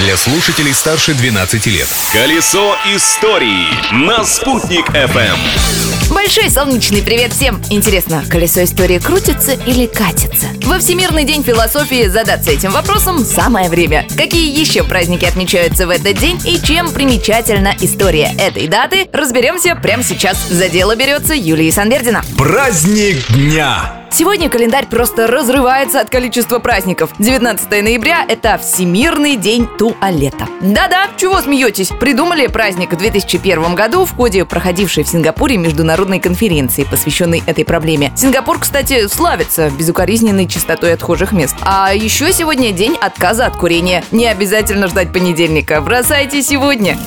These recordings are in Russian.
для слушателей старше 12 лет. Колесо истории на «Спутник FM. Большой солнечный привет всем! Интересно, колесо истории крутится или катится? Во Всемирный день философии задаться этим вопросом самое время. Какие еще праздники отмечаются в этот день и чем примечательна история этой даты, разберемся прямо сейчас. За дело берется Юлия Санвердина. Праздник дня! Сегодня календарь просто разрывается от количества праздников. 19 ноября – это Всемирный день туалета. Да-да, чего смеетесь? Придумали праздник в 2001 году в ходе проходившей в Сингапуре международной конференции, посвященной этой проблеме. Сингапур, кстати, славится безукоризненной чистотой отхожих мест. А еще сегодня день отказа от курения. Не обязательно ждать понедельника. Бросайте сегодня.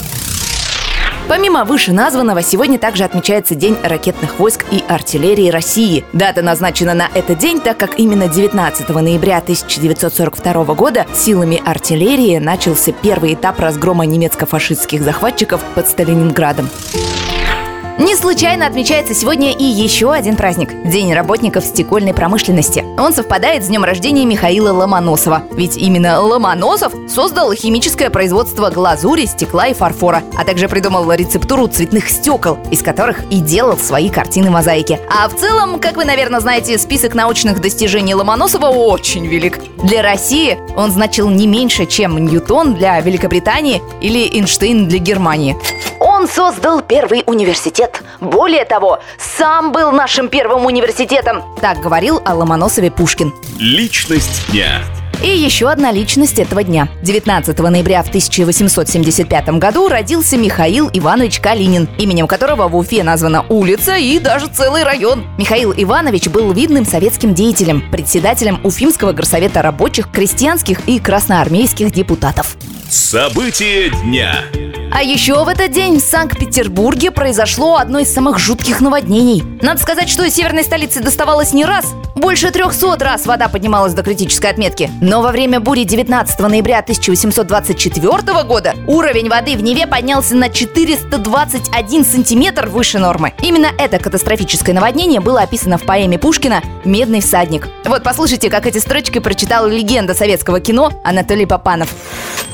Помимо вышеназванного, сегодня также отмечается День ракетных войск и артиллерии России. Дата назначена на этот день, так как именно 19 ноября 1942 года силами артиллерии начался первый этап разгрома немецко-фашистских захватчиков под Сталининградом. Не случайно отмечается сегодня и еще один праздник – День работников стекольной промышленности. Он совпадает с днем рождения Михаила Ломоносова. Ведь именно Ломоносов создал химическое производство глазури, стекла и фарфора, а также придумал рецептуру цветных стекол, из которых и делал свои картины-мозаики. А в целом, как вы, наверное, знаете, список научных достижений Ломоносова очень велик. Для России он значил не меньше, чем Ньютон для Великобритании или Эйнштейн для Германии. Он создал первый университет. Более того, сам был нашим первым университетом. Так говорил о Ломоносове Пушкин. Личность дня. И еще одна личность этого дня. 19 ноября в 1875 году родился Михаил Иванович Калинин, именем которого в Уфе названа улица и даже целый район. Михаил Иванович был видным советским деятелем, председателем Уфимского горсовета рабочих, крестьянских и красноармейских депутатов. События дня. А еще в этот день в Санкт-Петербурге произошло одно из самых жутких наводнений. Надо сказать, что северной столице доставалось не раз. Больше 300 раз вода поднималась до критической отметки. Но во время бури 19 ноября 1824 года уровень воды в Неве поднялся на 421 сантиметр выше нормы. Именно это катастрофическое наводнение было описано в поэме Пушкина «Медный всадник». Вот послушайте, как эти строчки прочитал легенда советского кино Анатолий Попанов.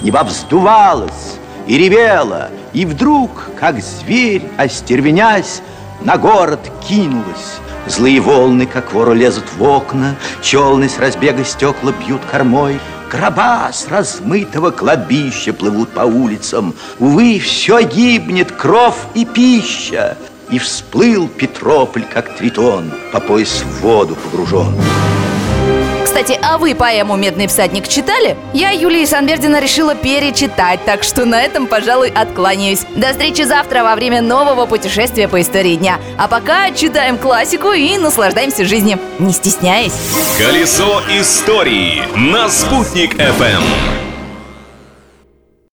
Небо вздувалось, и ревела, и вдруг, как зверь, остервенясь, на город кинулась. Злые волны, как вору, лезут в окна, Челны с разбега стекла бьют кормой, Гроба с размытого кладбища плывут по улицам. Увы, все гибнет, кров и пища. И всплыл Петрополь, как тритон, По пояс в воду погружен. Кстати, а вы поэму «Медный всадник» читали? Я Юлии Санбердина решила перечитать, так что на этом, пожалуй, откланяюсь. До встречи завтра во время нового путешествия по истории дня. А пока читаем классику и наслаждаемся жизнью, не стесняясь. Колесо истории на «Спутник FM.